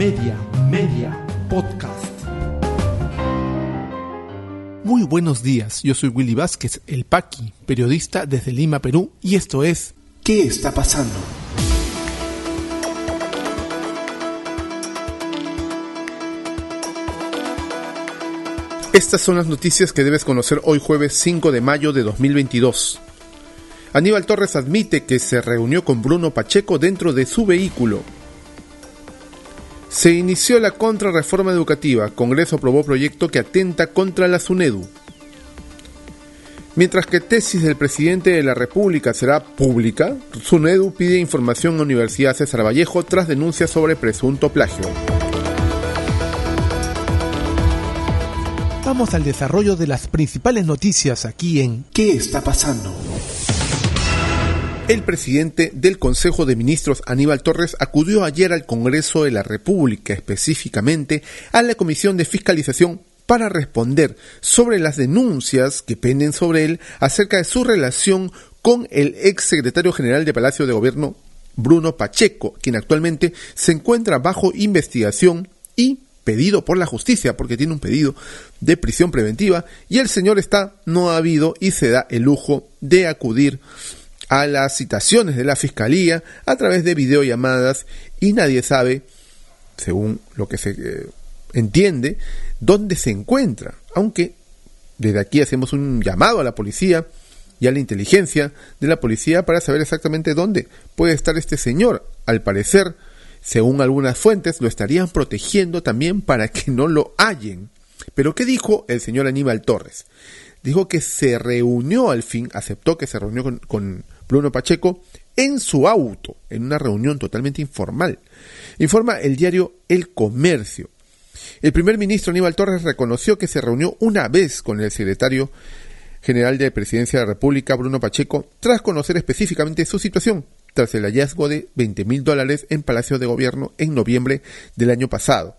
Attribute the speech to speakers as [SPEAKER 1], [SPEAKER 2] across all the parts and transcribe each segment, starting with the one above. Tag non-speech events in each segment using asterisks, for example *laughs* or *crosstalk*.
[SPEAKER 1] Media, Media, Podcast.
[SPEAKER 2] Muy buenos días, yo soy Willy Vázquez, el Paqui, periodista desde Lima, Perú, y esto es
[SPEAKER 1] ¿Qué está pasando?
[SPEAKER 2] Estas son las noticias que debes conocer hoy jueves 5 de mayo de 2022. Aníbal Torres admite que se reunió con Bruno Pacheco dentro de su vehículo. Se inició la contrarreforma educativa. Congreso aprobó proyecto que atenta contra la SUNEDU. Mientras que tesis del presidente de la República será pública, SUNEDU pide información a Universidad César Vallejo tras denuncias sobre presunto plagio. Vamos al desarrollo de las principales noticias aquí en
[SPEAKER 1] ¿Qué está pasando?
[SPEAKER 2] El presidente del Consejo de Ministros, Aníbal Torres, acudió ayer al Congreso de la República, específicamente a la Comisión de Fiscalización, para responder sobre las denuncias que penden sobre él acerca de su relación con el ex secretario general de Palacio de Gobierno, Bruno Pacheco, quien actualmente se encuentra bajo investigación y pedido por la justicia, porque tiene un pedido de prisión preventiva, y el señor está no ha habido y se da el lujo de acudir a las citaciones de la fiscalía a través de videollamadas y nadie sabe, según lo que se eh, entiende, dónde se encuentra. Aunque desde aquí hacemos un llamado a la policía y a la inteligencia de la policía para saber exactamente dónde puede estar este señor. Al parecer, según algunas fuentes, lo estarían protegiendo también para que no lo hallen. Pero ¿qué dijo el señor Aníbal Torres? Dijo que se reunió al fin, aceptó que se reunió con, con Bruno Pacheco en su auto, en una reunión totalmente informal. Informa el diario El Comercio. El primer ministro Aníbal Torres reconoció que se reunió una vez con el secretario general de Presidencia de la República, Bruno Pacheco, tras conocer específicamente su situación, tras el hallazgo de 20 mil dólares en Palacio de Gobierno en noviembre del año pasado.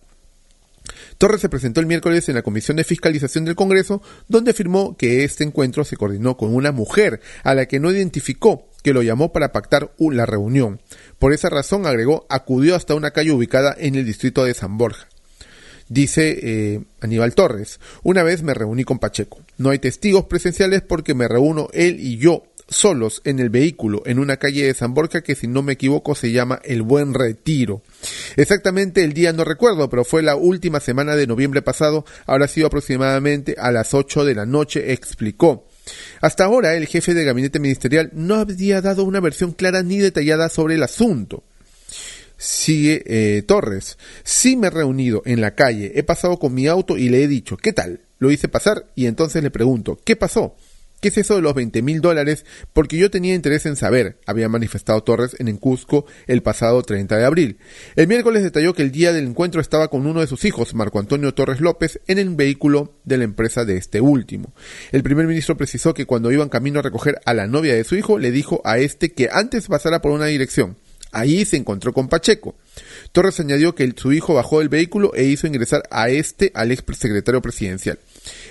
[SPEAKER 2] Torres se presentó el miércoles en la Comisión de Fiscalización del Congreso, donde afirmó que este encuentro se coordinó con una mujer a la que no identificó, que lo llamó para pactar la reunión. Por esa razón, agregó, acudió hasta una calle ubicada en el distrito de San Borja. Dice eh, Aníbal Torres, una vez me reuní con Pacheco. No hay testigos presenciales porque me reúno él y yo solos en el vehículo en una calle de San Borja que si no me equivoco se llama El Buen Retiro. Exactamente el día no recuerdo, pero fue la última semana de noviembre pasado, habrá sido aproximadamente a las 8 de la noche, explicó. Hasta ahora el jefe de gabinete ministerial no había dado una versión clara ni detallada sobre el asunto. Sigue eh, Torres. Sí me he reunido en la calle, he pasado con mi auto y le he dicho, ¿qué tal? Lo hice pasar y entonces le pregunto, ¿qué pasó? ¿Qué es eso de los 20 mil dólares? Porque yo tenía interés en saber, había manifestado Torres en Cusco el pasado 30 de abril. El miércoles detalló que el día del encuentro estaba con uno de sus hijos, Marco Antonio Torres López, en el vehículo de la empresa de este último. El primer ministro precisó que cuando iban camino a recoger a la novia de su hijo, le dijo a este que antes pasara por una dirección. Ahí se encontró con Pacheco. Torres añadió que su hijo bajó del vehículo e hizo ingresar a este al ex secretario presidencial.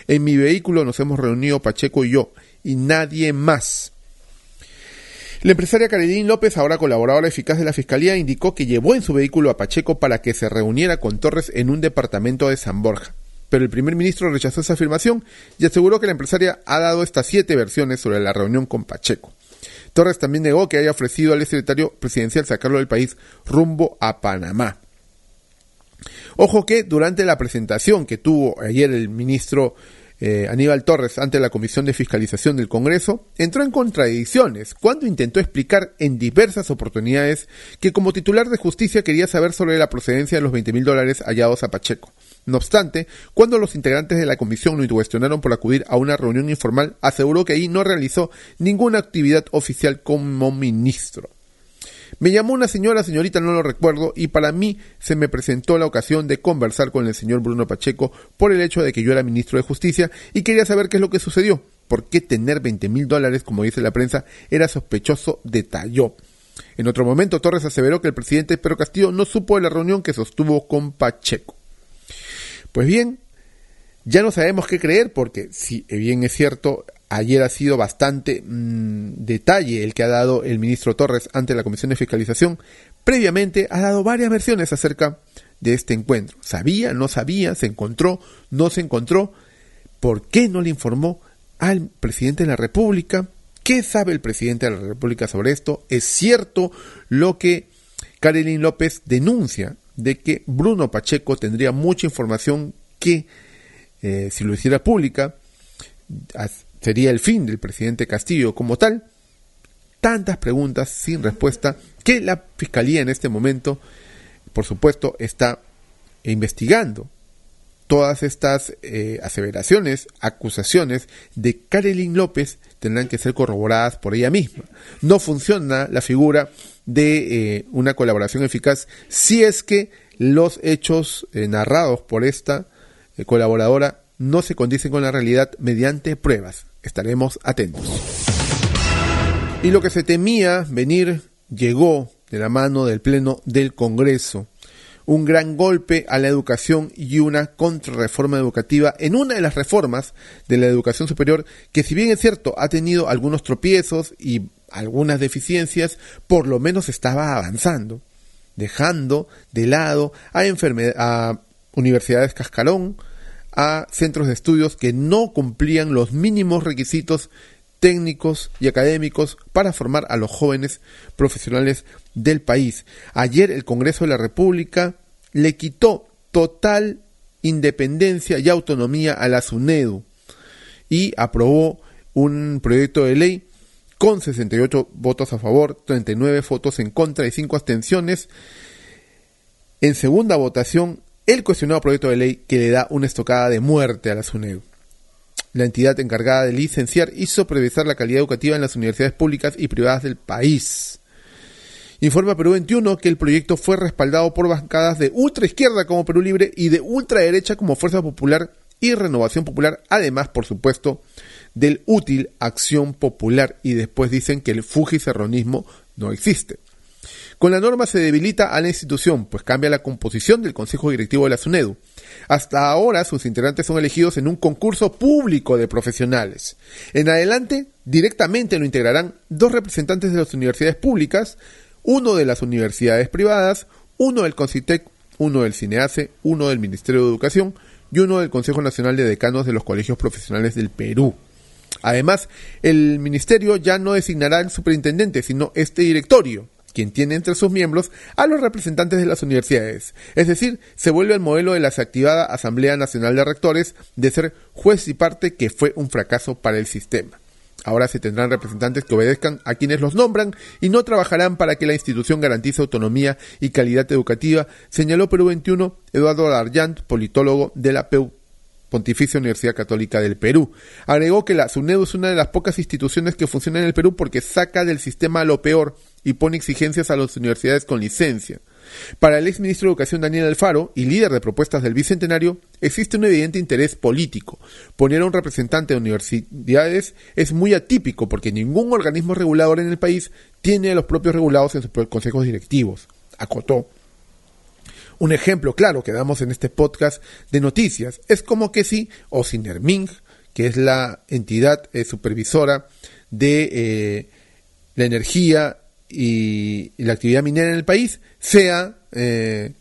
[SPEAKER 2] En mi vehículo nos hemos reunido Pacheco y yo, y nadie más. La empresaria Caridín López, ahora colaboradora eficaz de la Fiscalía, indicó que llevó en su vehículo a Pacheco para que se reuniera con Torres en un departamento de San Borja. Pero el primer ministro rechazó esa afirmación y aseguró que la empresaria ha dado estas siete versiones sobre la reunión con Pacheco. Torres también negó que haya ofrecido al secretario presidencial sacarlo del país rumbo a Panamá. Ojo que durante la presentación que tuvo ayer el ministro eh, Aníbal Torres ante la Comisión de Fiscalización del Congreso, entró en contradicciones cuando intentó explicar en diversas oportunidades que como titular de justicia quería saber sobre la procedencia de los 20 mil dólares hallados a Pacheco. No obstante, cuando los integrantes de la comisión lo cuestionaron por acudir a una reunión informal, aseguró que ahí no realizó ninguna actividad oficial como ministro. Me llamó una señora, señorita, no lo recuerdo, y para mí se me presentó la ocasión de conversar con el señor Bruno Pacheco por el hecho de que yo era ministro de Justicia y quería saber qué es lo que sucedió. ¿Por qué tener 20 mil dólares, como dice la prensa, era sospechoso? Detalló. En otro momento, Torres aseveró que el presidente Pedro Castillo no supo de la reunión que sostuvo con Pacheco. Pues bien, ya no sabemos qué creer porque si bien es cierto, ayer ha sido bastante mmm, detalle el que ha dado el ministro Torres ante la Comisión de Fiscalización. Previamente ha dado varias versiones acerca de este encuentro. ¿Sabía? ¿No sabía? ¿Se encontró? ¿No se encontró? ¿Por qué no le informó al presidente de la República? ¿Qué sabe el presidente de la República sobre esto? ¿Es cierto lo que Karelin López denuncia de que Bruno Pacheco tendría mucha información que, eh, si lo hiciera pública, sería el fin del presidente Castillo como tal? Tantas preguntas sin respuesta que la Fiscalía en este momento, por supuesto, está investigando todas estas eh, aseveraciones, acusaciones de Karelin López tendrán que ser corroboradas por ella misma. No funciona la figura de eh, una colaboración eficaz si es que los hechos eh, narrados por esta colaboradora no se condicen con la realidad mediante pruebas. Estaremos atentos. Y lo que se temía venir llegó de la mano del Pleno del Congreso un gran golpe a la educación y una contrarreforma educativa en una de las reformas de la educación superior que si bien es cierto ha tenido algunos tropiezos y algunas deficiencias, por lo menos estaba avanzando, dejando de lado a, a universidades cascarón, a centros de estudios que no cumplían los mínimos requisitos técnicos y académicos para formar a los jóvenes profesionales del país. Ayer el Congreso de la República le quitó total independencia y autonomía a la SUNEDU y aprobó un proyecto de ley con 68 votos a favor, 39 votos en contra y 5 abstenciones. En segunda votación, el cuestionado proyecto de ley que le da una estocada de muerte a la SUNEDU. La entidad encargada de licenciar y supervisar la calidad educativa en las universidades públicas y privadas del país. Informa Perú 21 que el proyecto fue respaldado por bancadas de ultra izquierda como Perú Libre y de ultraderecha como Fuerza Popular y Renovación Popular, además, por supuesto, del útil Acción Popular y después dicen que el fujicerronismo no existe. Con la norma se debilita a la institución, pues cambia la composición del Consejo Directivo de la SUNEDU. Hasta ahora sus integrantes son elegidos en un concurso público de profesionales. En adelante, directamente lo integrarán dos representantes de las universidades públicas, uno de las universidades privadas, uno del CONCITEC, uno del CINEACE, uno del Ministerio de Educación y uno del Consejo Nacional de Decanos de los Colegios Profesionales del Perú. Además, el Ministerio ya no designará el superintendente, sino este directorio, quien tiene entre sus miembros a los representantes de las universidades. Es decir, se vuelve al modelo de la desactivada Asamblea Nacional de Rectores de ser juez y parte que fue un fracaso para el sistema. Ahora se tendrán representantes que obedezcan a quienes los nombran y no trabajarán para que la institución garantice autonomía y calidad educativa, señaló Perú 21 Eduardo Darjant, politólogo de la Pontificia Universidad Católica del Perú. Agregó que la SUNEDU es una de las pocas instituciones que funciona en el Perú porque saca del sistema lo peor y pone exigencias a las universidades con licencia. Para el ex ministro de Educación Daniel Alfaro y líder de propuestas del Bicentenario, existe un evidente interés político. Poner a un representante de universidades es muy atípico porque ningún organismo regulador en el país tiene a los propios regulados en sus consejos directivos. Acotó. Un ejemplo claro que damos en este podcast de noticias es como que si Osinerming, que es la entidad eh, supervisora de eh, la energía y, la actividad minera en el país sea eh,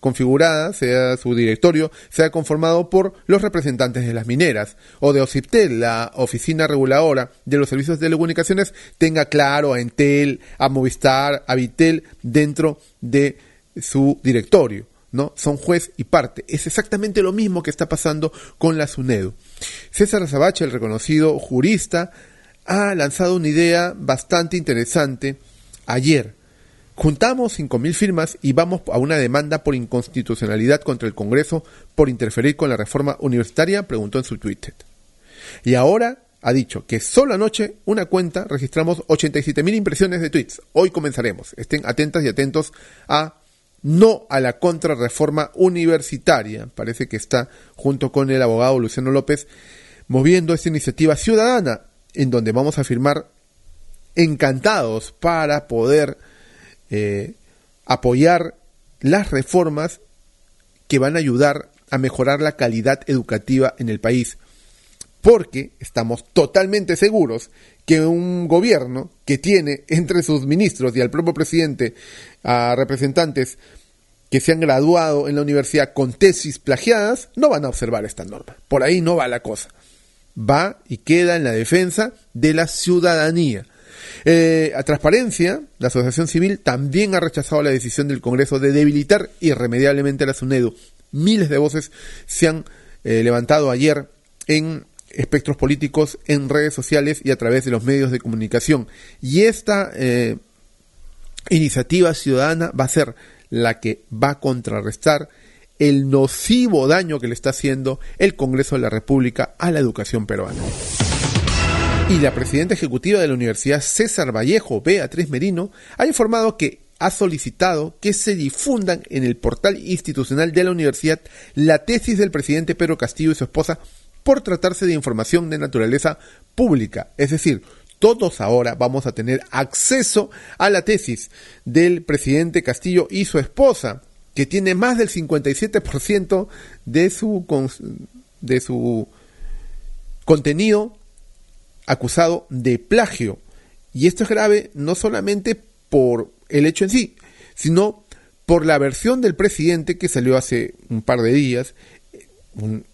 [SPEAKER 2] configurada, sea su directorio, sea conformado por los representantes de las mineras, o de OCIPTEL, la oficina reguladora de los servicios de telecomunicaciones, tenga claro a Entel, a Movistar, a Vitel dentro de su directorio. ¿no? Son juez y parte. Es exactamente lo mismo que está pasando con la SUNEDU. César Azabache, el reconocido jurista, ha lanzado una idea bastante interesante ayer. Juntamos 5.000 firmas y vamos a una demanda por inconstitucionalidad contra el Congreso por interferir con la reforma universitaria, preguntó en su Twitter. Y ahora ha dicho que solo anoche una cuenta registramos 87.000 impresiones de tweets. Hoy comenzaremos. Estén atentas y atentos a no a la contrarreforma universitaria. Parece que está junto con el abogado Luciano López moviendo esta iniciativa ciudadana en donde vamos a firmar encantados para poder eh, apoyar las reformas que van a ayudar a mejorar la calidad educativa en el país. Porque estamos totalmente seguros que un gobierno que tiene entre sus ministros y al propio presidente a representantes que se han graduado en la universidad con tesis plagiadas no van a observar esta norma. Por ahí no va la cosa. Va y queda en la defensa de la ciudadanía. Eh, a Transparencia, la Asociación Civil también ha rechazado la decisión del Congreso de debilitar irremediablemente a la SUNEDU. Miles de voces se han eh, levantado ayer en espectros políticos, en redes sociales y a través de los medios de comunicación. Y esta eh, iniciativa ciudadana va a ser la que va a contrarrestar el nocivo daño que le está haciendo el Congreso de la República a la educación peruana. Y la presidenta ejecutiva de la Universidad César Vallejo, Beatriz Merino, ha informado que ha solicitado que se difundan en el portal institucional de la universidad la tesis del presidente Pedro Castillo y su esposa por tratarse de información de naturaleza pública. Es decir, todos ahora vamos a tener acceso a la tesis del presidente Castillo y su esposa, que tiene más del 57% de su, de su contenido acusado de plagio. Y esto es grave no solamente por el hecho en sí, sino por la versión del presidente que salió hace un par de días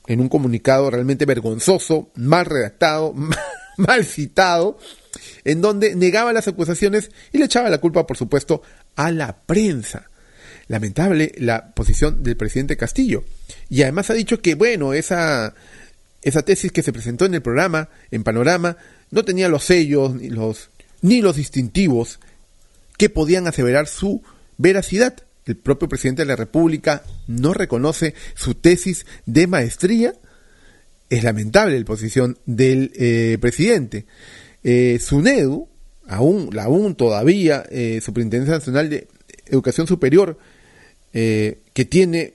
[SPEAKER 2] en un comunicado realmente vergonzoso, mal redactado, *laughs* mal citado, en donde negaba las acusaciones y le echaba la culpa, por supuesto, a la prensa. Lamentable la posición del presidente Castillo. Y además ha dicho que, bueno, esa, esa tesis que se presentó en el programa, en Panorama, no tenía los sellos ni los, ni los distintivos que podían aseverar su veracidad. El propio presidente de la República no reconoce su tesis de maestría. Es lamentable la posición del eh, presidente. Eh, SUNEDU, aún, aún todavía eh, Superintendencia Nacional de Educación Superior, eh, que tiene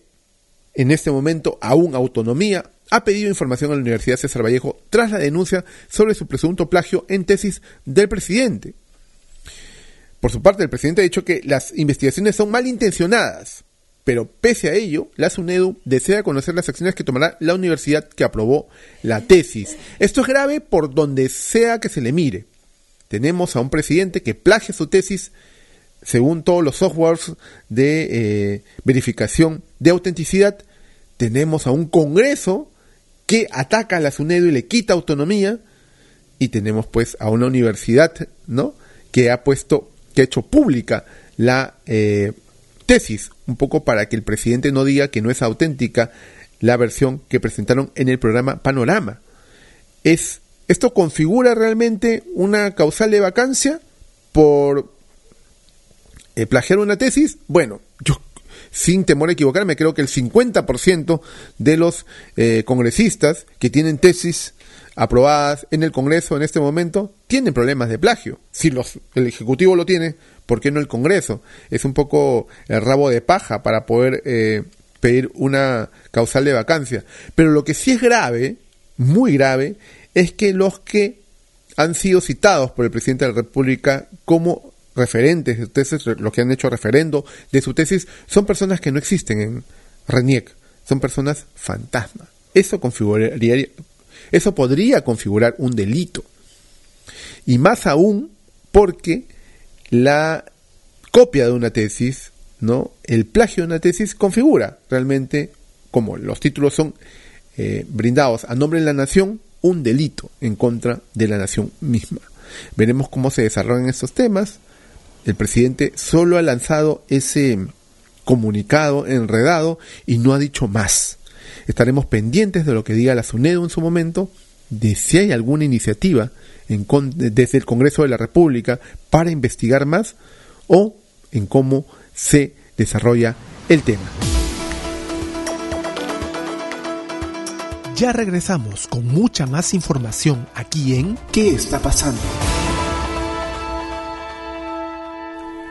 [SPEAKER 2] en este momento aún autonomía, ha pedido información a la Universidad César Vallejo tras la denuncia sobre su presunto plagio en tesis del presidente. Por su parte, el presidente ha dicho que las investigaciones son malintencionadas, pero pese a ello, la SUNEDU desea conocer las acciones que tomará la universidad que aprobó la tesis. Esto es grave por donde sea que se le mire. Tenemos a un presidente que plagia su tesis según todos los softwares de eh, verificación de autenticidad. Tenemos a un Congreso que ataca a la SUNEDU y le quita autonomía. Y tenemos pues a una universidad, ¿no? Que ha puesto, que ha hecho pública la eh, tesis, un poco para que el presidente no diga que no es auténtica la versión que presentaron en el programa Panorama. Es, ¿Esto configura realmente una causal de vacancia por eh, plagiar una tesis? Bueno, yo sin temor a equivocarme, creo que el 50% de los eh, congresistas que tienen tesis aprobadas en el Congreso en este momento tienen problemas de plagio. Si los, el Ejecutivo lo tiene, ¿por qué no el Congreso? Es un poco el rabo de paja para poder eh, pedir una causal de vacancia. Pero lo que sí es grave, muy grave, es que los que han sido citados por el presidente de la República como referentes de tesis, los que han hecho referendo de su tesis, son personas que no existen en RENIEC, son personas fantasma. Eso configuraría, eso podría configurar un delito. Y más aún porque la copia de una tesis, ¿no? El plagio de una tesis configura realmente, como los títulos son eh, brindados a nombre de la nación, un delito en contra de la nación misma. Veremos cómo se desarrollan estos temas el presidente solo ha lanzado ese comunicado enredado y no ha dicho más. Estaremos pendientes de lo que diga la SUNEDO en su momento, de si hay alguna iniciativa desde el Congreso de la República para investigar más o en cómo se desarrolla el tema.
[SPEAKER 1] Ya regresamos con mucha más información aquí en ¿Qué está pasando?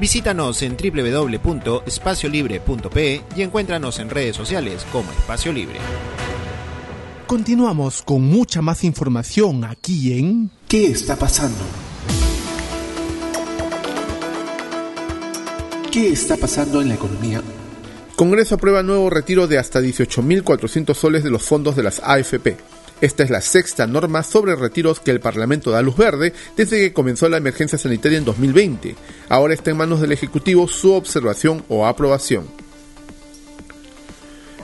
[SPEAKER 3] Visítanos en www.espaciolibre.pe y encuéntranos en redes sociales como Espacio Libre.
[SPEAKER 1] Continuamos con mucha más información aquí en
[SPEAKER 2] ¿Qué está pasando? ¿Qué está pasando en la economía? Congreso aprueba nuevo retiro de hasta 18.400 soles de los fondos de las AFP. Esta es la sexta norma sobre retiros que el Parlamento da luz verde desde que comenzó la emergencia sanitaria en 2020. Ahora está en manos del Ejecutivo su observación o aprobación.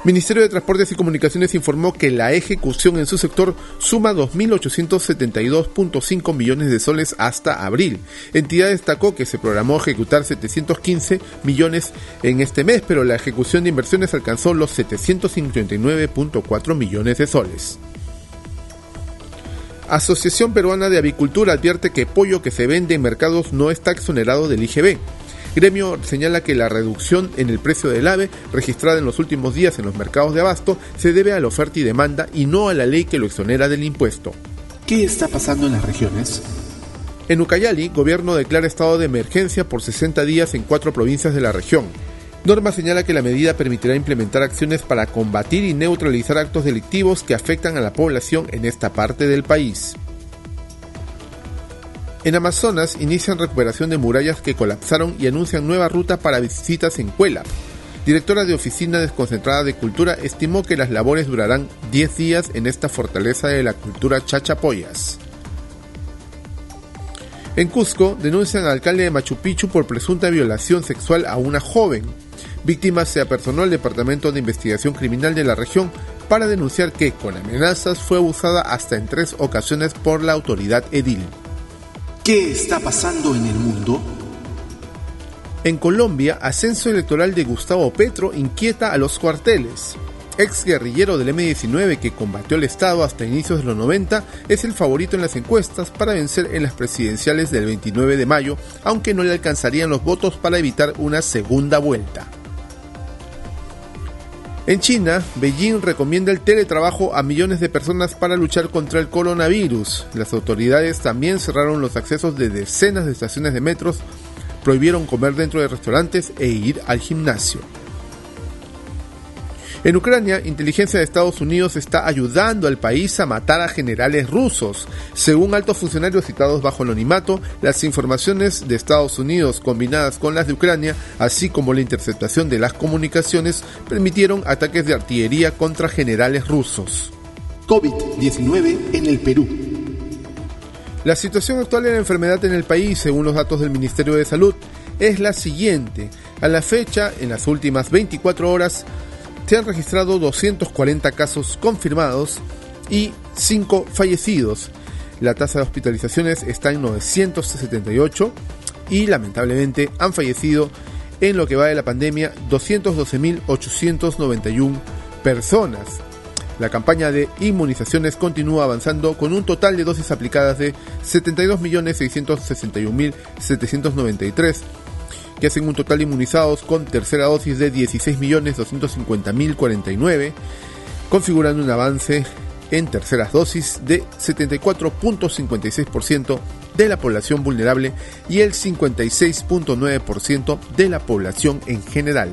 [SPEAKER 2] Ministerio de Transportes y Comunicaciones informó que la ejecución en su sector suma 2.872.5 millones de soles hasta abril. Entidad destacó que se programó ejecutar 715 millones en este mes, pero la ejecución de inversiones alcanzó los 759.4 millones de soles. Asociación Peruana de Avicultura advierte que pollo que se vende en mercados no está exonerado del IGB. Gremio señala que la reducción en el precio del ave registrada en los últimos días en los mercados de abasto se debe a la oferta y demanda y no a la ley que lo exonera del impuesto.
[SPEAKER 1] ¿Qué está pasando en las regiones?
[SPEAKER 2] En Ucayali, gobierno declara estado de emergencia por 60 días en cuatro provincias de la región. Norma señala que la medida permitirá implementar acciones para combatir y neutralizar actos delictivos que afectan a la población en esta parte del país. En Amazonas inician recuperación de murallas que colapsaron y anuncian nueva ruta para visitas en Cuela. Directora de Oficina Desconcentrada de Cultura estimó que las labores durarán 10 días en esta fortaleza de la cultura chachapoyas. En Cusco denuncian al alcalde de Machu Picchu por presunta violación sexual a una joven. Víctima se apersonó al Departamento de Investigación Criminal de la región para denunciar que, con amenazas, fue abusada hasta en tres ocasiones por la autoridad edil.
[SPEAKER 1] ¿Qué está pasando en el mundo?
[SPEAKER 2] En Colombia, ascenso electoral de Gustavo Petro inquieta a los cuarteles. Ex guerrillero del M-19 que combatió el Estado hasta inicios de los 90, es el favorito en las encuestas para vencer en las presidenciales del 29 de mayo, aunque no le alcanzarían los votos para evitar una segunda vuelta. En China, Beijing recomienda el teletrabajo a millones de personas para luchar contra el coronavirus. Las autoridades también cerraron los accesos de decenas de estaciones de metros, prohibieron comer dentro de restaurantes e ir al gimnasio. En Ucrania, inteligencia de Estados Unidos está ayudando al país a matar a generales rusos. Según altos funcionarios citados bajo anonimato, las informaciones de Estados Unidos combinadas con las de Ucrania, así como la interceptación de las comunicaciones, permitieron ataques de artillería contra generales rusos.
[SPEAKER 1] COVID-19 en el Perú.
[SPEAKER 2] La situación actual de la enfermedad en el país, según los datos del Ministerio de Salud, es la siguiente. A la fecha, en las últimas 24 horas, se han registrado 240 casos confirmados y 5 fallecidos. La tasa de hospitalizaciones está en 978 y lamentablemente han fallecido en lo que va de la pandemia 212.891 personas. La campaña de inmunizaciones continúa avanzando con un total de dosis aplicadas de 72.661.793 que hacen un total inmunizados con tercera dosis de 16.250.049, configurando un avance en terceras dosis de 74.56% de la población vulnerable y el 56.9% de la población en general.